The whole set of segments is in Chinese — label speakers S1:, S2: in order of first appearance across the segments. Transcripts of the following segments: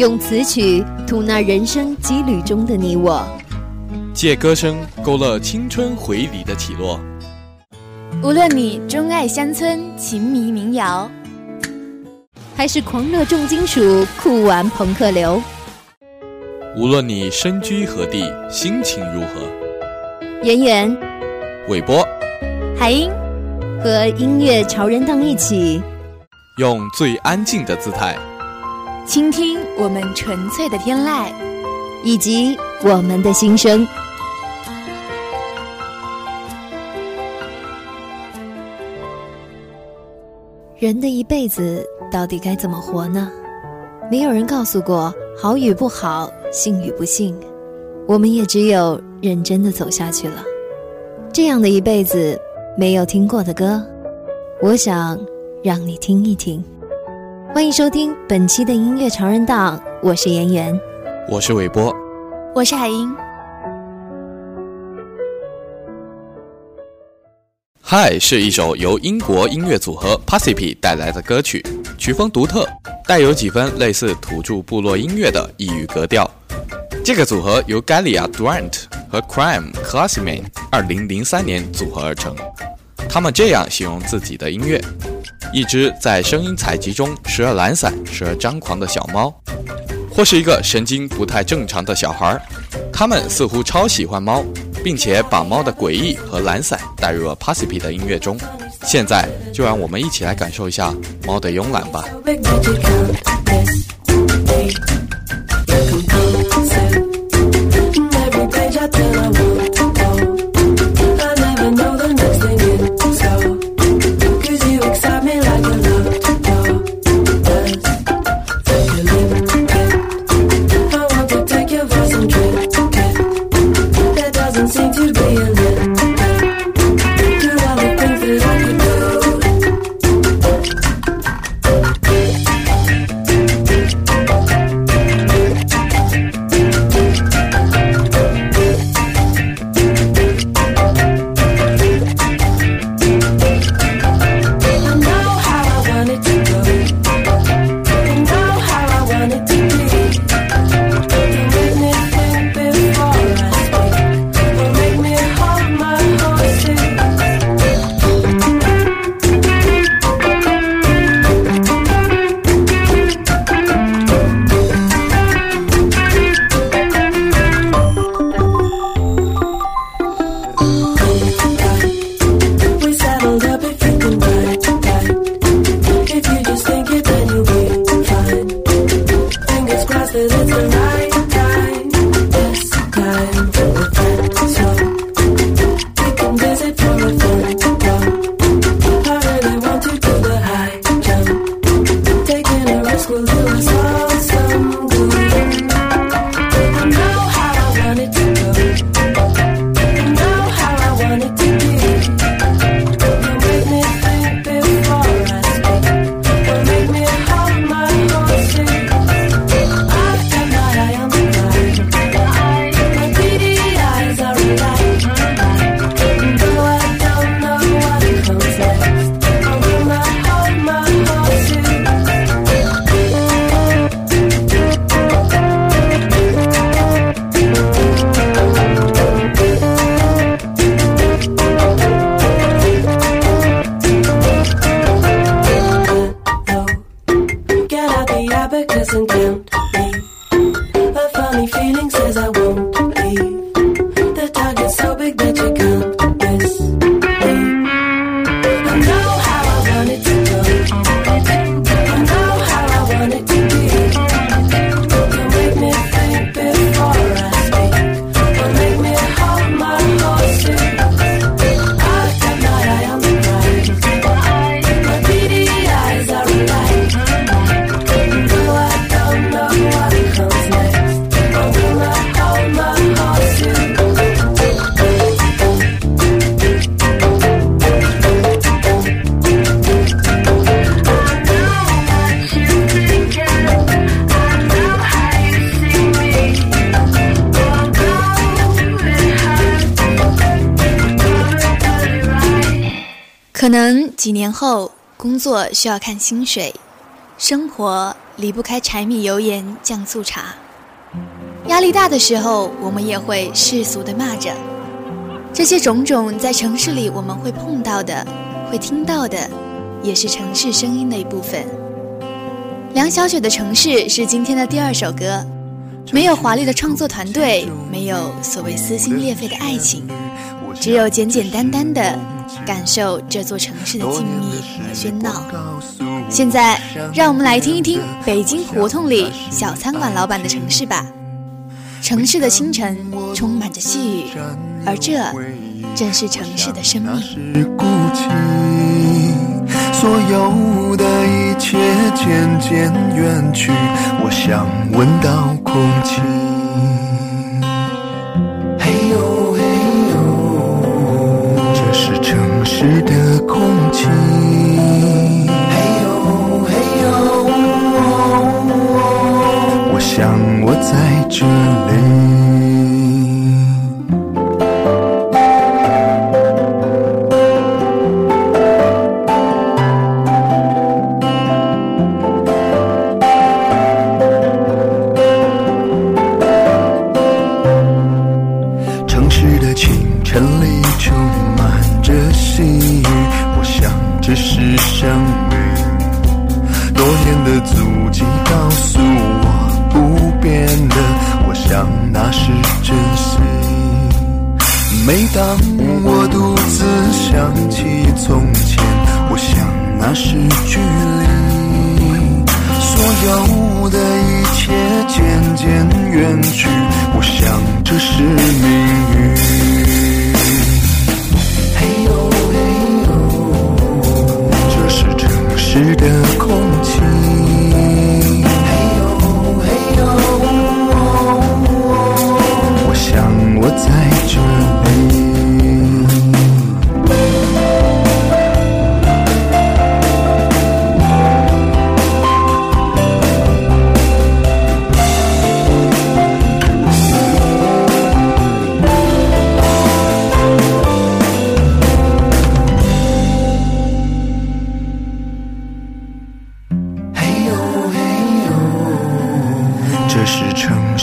S1: 用词曲吐纳人生羁旅中的你我，
S2: 借歌声勾勒青春回礼的起落。
S3: 无论你钟爱乡村情迷民谣，
S1: 还是狂热重金属酷玩朋克流，
S2: 无论你身居何地，心情如何，
S1: 圆圆、
S2: 韦波、
S3: 海英
S1: 和音乐潮人档一起，
S2: 用最安静的姿态。
S3: 倾听我们纯粹的天籁，
S1: 以及我们的心声。人的一辈子到底该怎么活呢？没有人告诉过好与不好，幸与不幸，我们也只有认真的走下去了。这样的一辈子，没有听过的歌，我想让你听一听。欢迎收听本期的音乐潮人档，我是妍妍，
S2: 我是韦波，
S3: 我是海英。
S2: 嗨是一首由英国音乐组合 Pacific 带来的歌曲，曲风独特，带有几分类似土著部落音乐的异域格调。这个组合由 Galia Durant 和 Crime Classman 二零零三年组合而成，他们这样形容自己的音乐。一只在声音采集中时而懒散、时而张狂的小猫，或是一个神经不太正常的小孩，他们似乎超喜欢猫，并且把猫的诡异和懒散带入了 p a s i p i 的音乐中。现在就让我们一起来感受一下猫的慵懒吧。
S3: 可能几年后，工作需要看薪水，生活离不开柴米油盐酱醋茶。压力大的时候，我们也会世俗的骂着。这些种种在城市里我们会碰到的、会听到的，也是城市声音的一部分。梁小雪的城市是今天的第二首歌，没有华丽的创作团队，没有所谓撕心裂肺的爱情，只有简简单单的感受这座城市的静谧和喧闹。现在，让我们来听一听北京胡同里小餐馆老板的城市吧。城市的清晨充满着细雨。而这正是城市的生命。
S4: 所有的一切渐渐远去，我想闻到空气。在每当我独自想起从前，我想那是距离，所有的一切渐渐远去，我想这是命运。嘿呦嘿呦，这是城市的空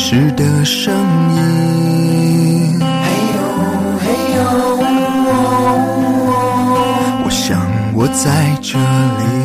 S4: 时的声音，嘿呦嘿呦，我想我在这里。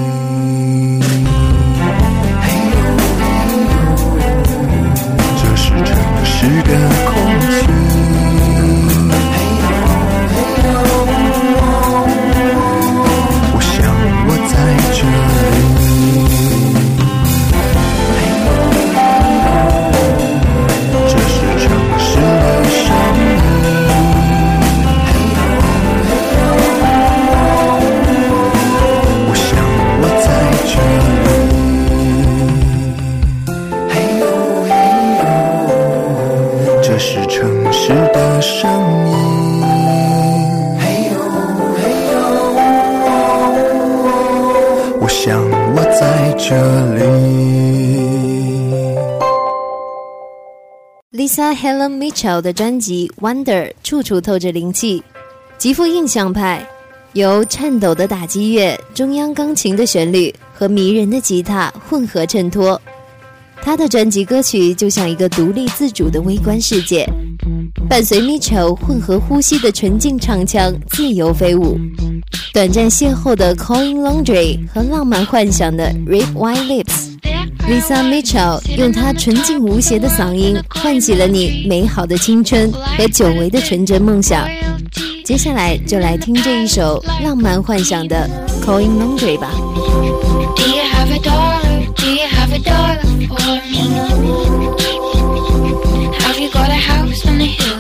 S1: 这里 Lisa Helen Mitchell 的专辑《Wonder》处处透着灵气，极富印象派，由颤抖的打击乐、中央钢琴的旋律和迷人的吉他混合衬托。他的专辑歌曲就像一个独立自主的微观世界，伴随 Mitchell 混合呼吸的纯净唱腔自由飞舞。短暂邂逅的 Calling Laundry 和浪漫幻想的 Red White Lips。Lisa Mitchell 用她纯净无邪的嗓音，唤起了你美好的青春和久违的纯真梦想。接下来就来听这一首浪漫幻想的《Calling Laundry》吧。
S5: Do you have a have a dollar for me? Have you got a house on the
S6: hill?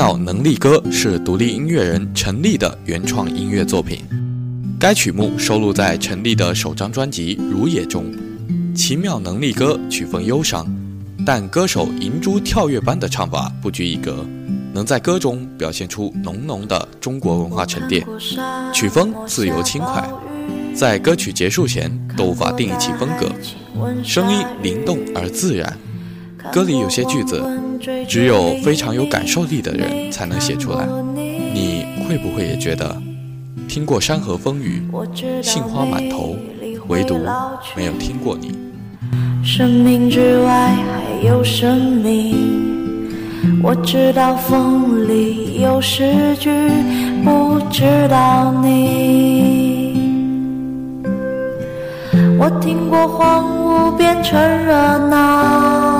S6: 妙能力歌是独立音乐人陈粒的原创音乐作品，该曲目收录在陈粒的首张专辑《如也》中。奇妙能力歌曲风忧伤，但歌手银珠跳跃般的唱法不拘一格，能在歌中表现出浓浓的中国文化沉淀。曲风自由轻快，在歌曲结束前都无法定义其风格，声音灵动而自然。歌里有些句子，只有非常有感受力的人才能写出来。你会不会也觉得，听过山河风雨，杏花满头，唯独没有听过你？
S7: 生命之外还有生命，我知道风里有诗句，不知道你。我听过荒芜变成热闹，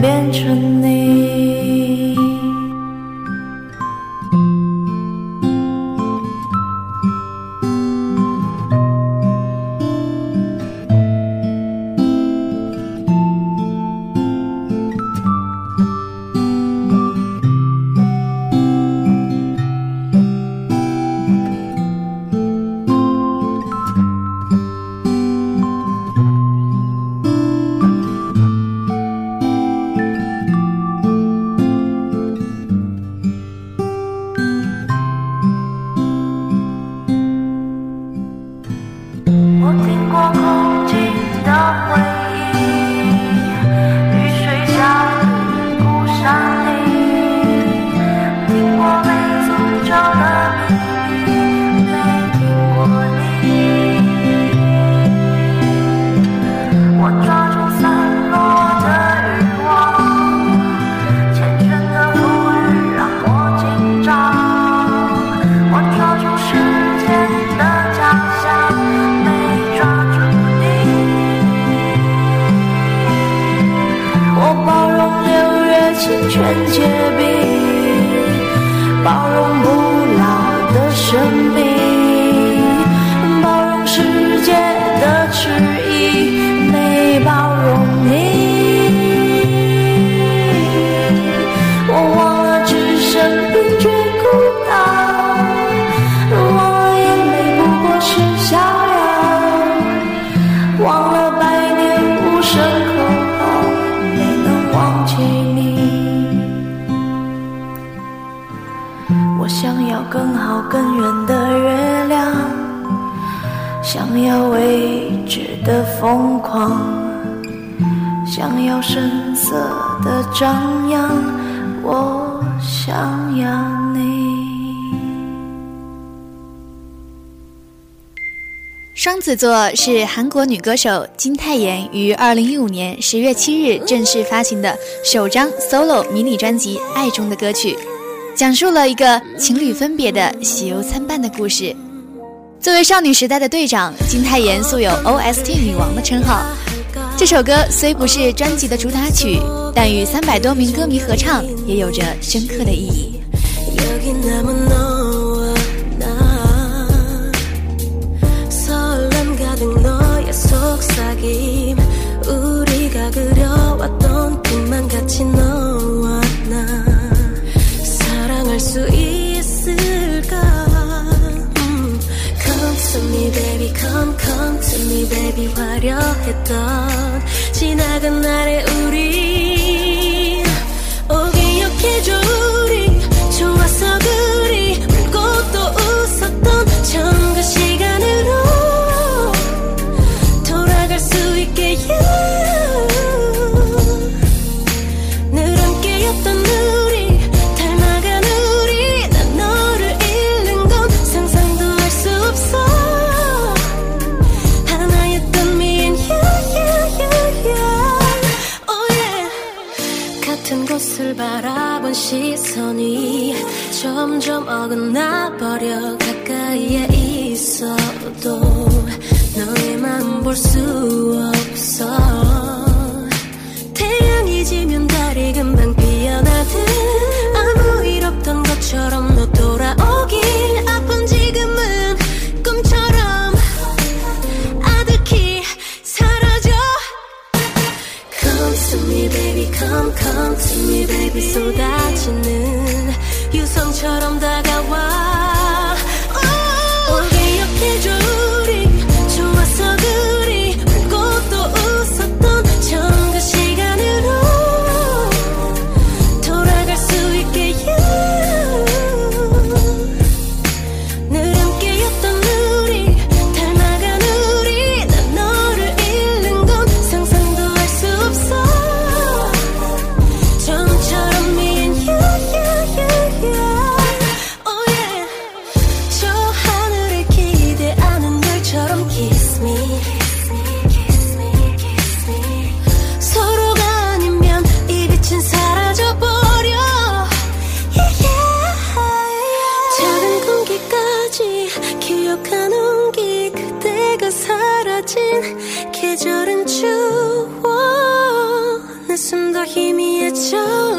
S7: 变成你。心全结冰，包容不老的生命，疯狂，想要声色的张扬，我想要你。
S3: 双子座是韩国女歌手金泰妍于二零一五年十月七日正式发行的首张 solo 迷你专辑《爱中的歌曲》，讲述了一个情侣分别的喜忧参半的故事。作为少女时代的队长，金泰妍素有 OST 女王的称号。这首歌虽不是专辑的主打曲，但与三百多名歌迷合唱，也有着深刻的意义。
S8: To me baby come come to me baby 화려했던 지나간 날의 우리 오 기억해줘 유성처럼 다가 더 희미해져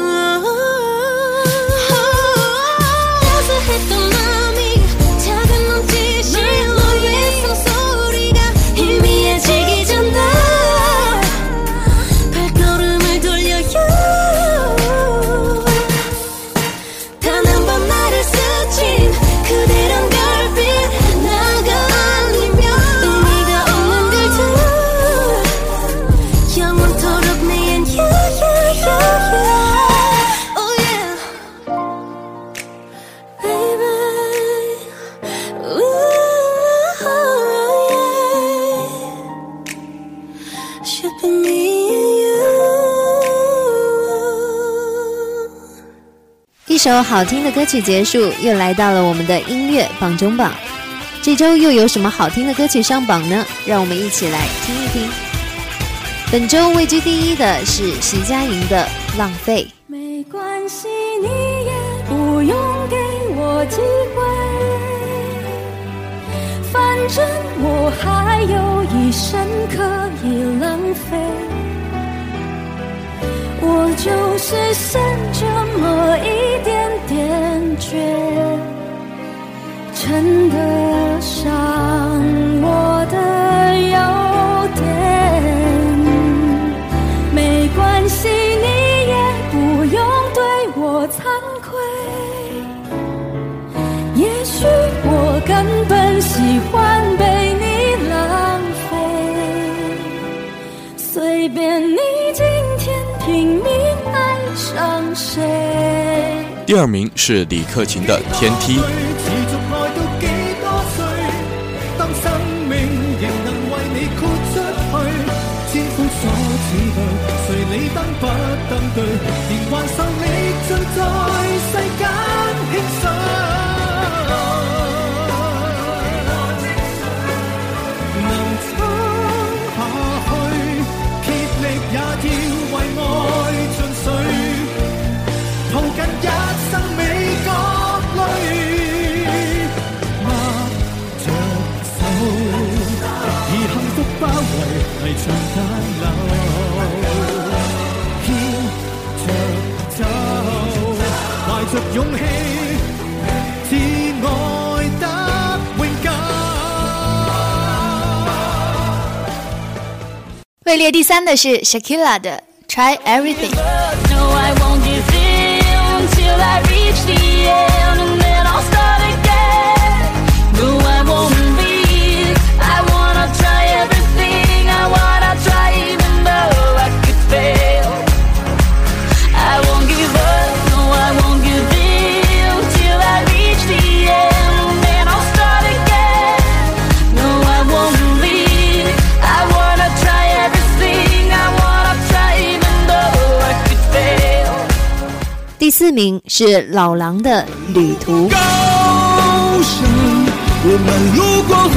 S1: 首好听的歌曲结束，又来到了我们的音乐榜中榜。这周又有什么好听的歌曲上榜呢？让我们一起来听一听。本周位居第一的是徐佳莹的《浪费》。
S7: 没关系，你也不用给我机会，反正我还有一生可以浪费。我就是剩这么一点点倔，称得上我的优
S2: 第
S6: 二名是李克勤的《天梯》。
S9: 持續愛到幾多歲？當生命仍能為你豁出去，千夫所指對，誰理登不登對？連環受力盡在世間輕碎。着勇氣，至愛得永久。
S10: 位列第三的是 Shakira 的 Try Everything。
S1: 四名是老狼的《旅途》。
S9: 高山，我们路过湖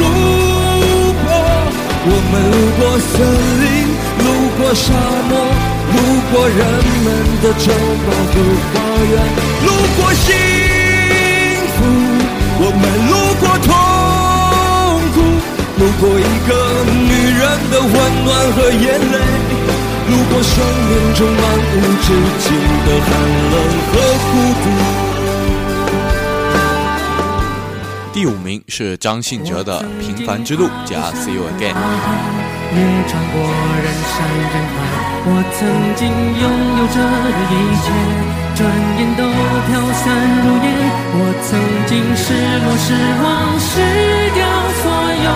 S9: 泊，我们路过森林，路过沙漠，路过人们的城堡和花园，路过幸福，我们路过痛苦，路过一个女人的温暖和眼泪。路过生命中漫无止境的寒冷和孤独。
S6: 第五名是张信哲的《平凡之路》加《See You Again》。
S11: 也穿过人山人海，我曾经拥有着的一切，转眼都飘散如烟。我曾经失落失望，失掉所有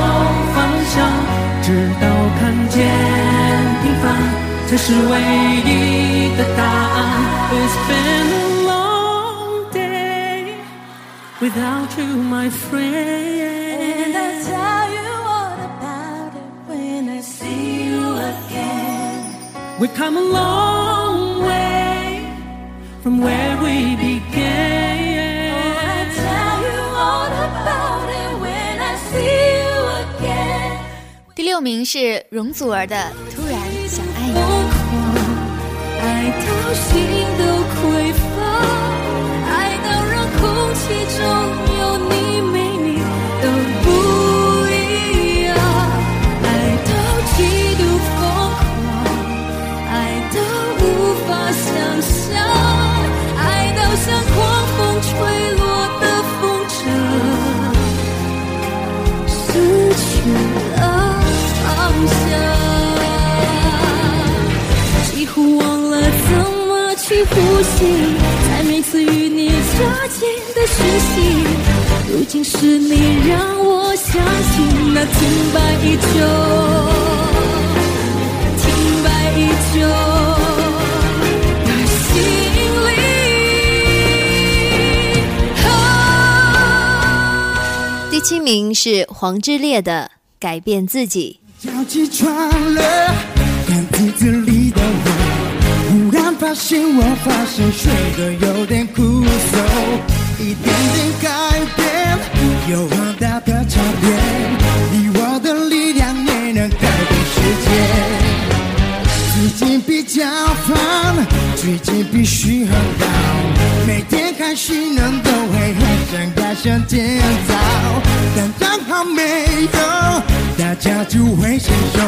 S11: 方向，直到凡才是唯一的答案。It's been a long day without you, my friend.
S12: And I tell you all about it when I see you again.
S11: We've come a long way from where we began.
S12: I tell you all about it when I see you again.
S10: 第六名是容祖儿的《
S12: 心的呼吸，在每次与你擦肩的讯息，如今是你让我相信那停摆已久，停摆已久的心里。
S1: 第七名是黄致列的《改变自己》。
S13: 早起床了，看镜子里的我，发现我发现睡得有点枯燥，一点点改变，有很大的差别，以我的力量也能改变世界。最近比较烦，最近必须很高，每天看新闻都会很想改善节奏，但刚好没有，家就会先用。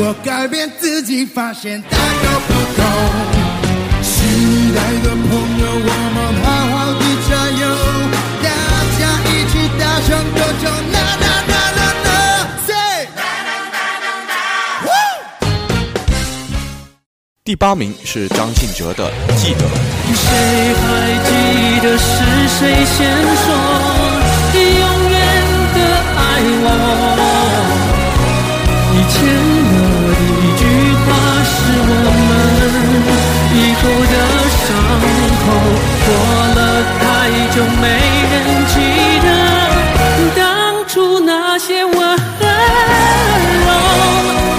S13: 我改变自己，发现大有不同。时代的朋友，我们好好的加油，大家一起大声歌唱，啦啦啦啦啦，say。
S6: 第八名是张信哲的《记得》。
S11: 谁还记得是谁先说过了太久没人记得当初那些温柔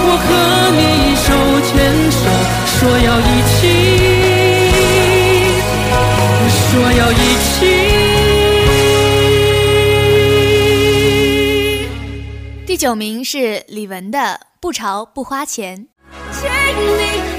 S11: 我和你手牵手说要一起。说要一起。
S3: 第九名是李玟的不潮不花钱。
S12: 请你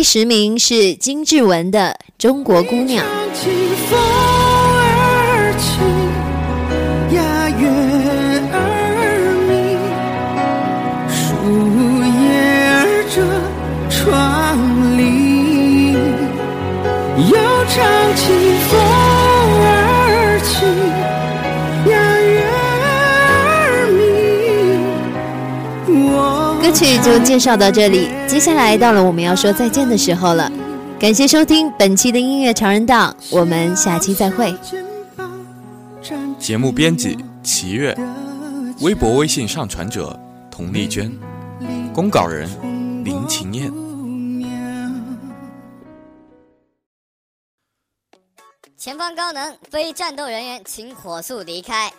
S1: 第十名是金志文的《中国姑娘》。
S14: 清风而起，
S1: 就介绍到这里，接下来到了我们要说再见的时候了。感谢收听本期的音乐常人档，我们下期再会。
S6: 节目编辑齐月，微博、微信上传者佟丽娟，公稿人林晴燕。
S15: 前方高能，非战斗人员请火速离开。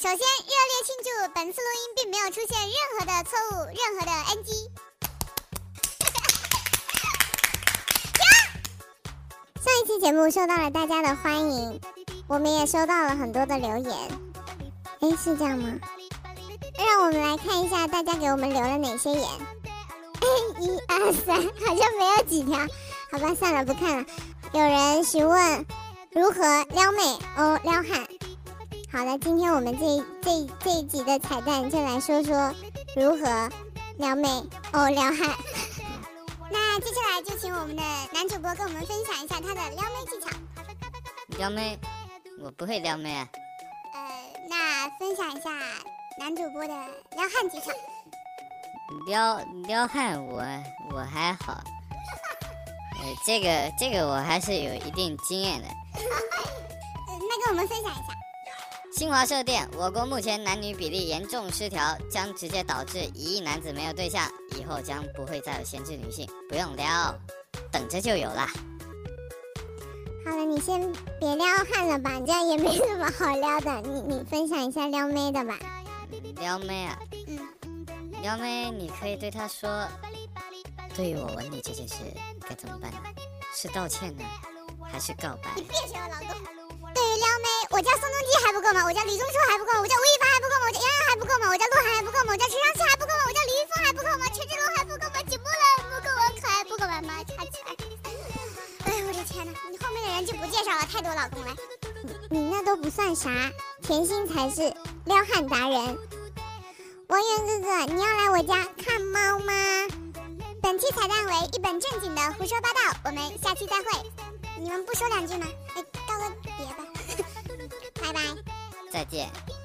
S16: 首先，热烈庆祝本次录音并没有出现任何的错误，任何的 NG。上一期节目受到了大家的欢迎，我们也收到了很多的留言。哎，是这样吗？让我们来看一下大家给我们留了哪些言。一二三，好像没有几条。好吧，算了，不看了。有人询问如何撩妹哦，撩汉。好的，今天我们这这这一集的彩蛋就来说说如何撩妹哦撩汉。那接下来就请我们的男主播跟我们分享一下他的撩妹技巧。
S15: 撩妹，我不会撩妹啊。
S16: 呃，那分享一下男主播的撩汉技巧。
S15: 撩撩汉我我还好，呃，这个这个我还是有一定经验的。
S16: 呃那跟我们分享一下。
S15: 新华社电，我国目前男女比例严重失调，将直接导致一亿男子没有对象，以后将不会再有闲置女性，不用撩，等着就有啦。
S16: 好了，你先别撩汉了吧，这样也没什么好撩的。你你分享一下撩妹的吧。
S15: 撩妹啊，
S16: 嗯，
S15: 撩妹，你可以对他说，对于我吻你这件事该怎么办呢？是道歉呢，还是告白？
S16: 你别学我老公。对于撩妹，我叫宋仲基还不够吗？我叫李钟硕还不够吗？我叫吴亦凡还不够吗？我叫杨洋还不够吗？我叫鹿晗还不够吗？我叫陈尚希还不够吗？我叫李易峰还不够吗？权志龙还不够吗？景木兰不够吗？可爱不够吗？马叉起来！哎呦我的天哪！你后面的人就不介绍了，太多老公了。你你那都不算啥，甜心才是撩汉达人。王源哥哥，你要来我家看猫吗？本期彩蛋为一本正经的胡说八道，我们下期再会。你们不说两句吗？哎，拜拜。
S15: 再见。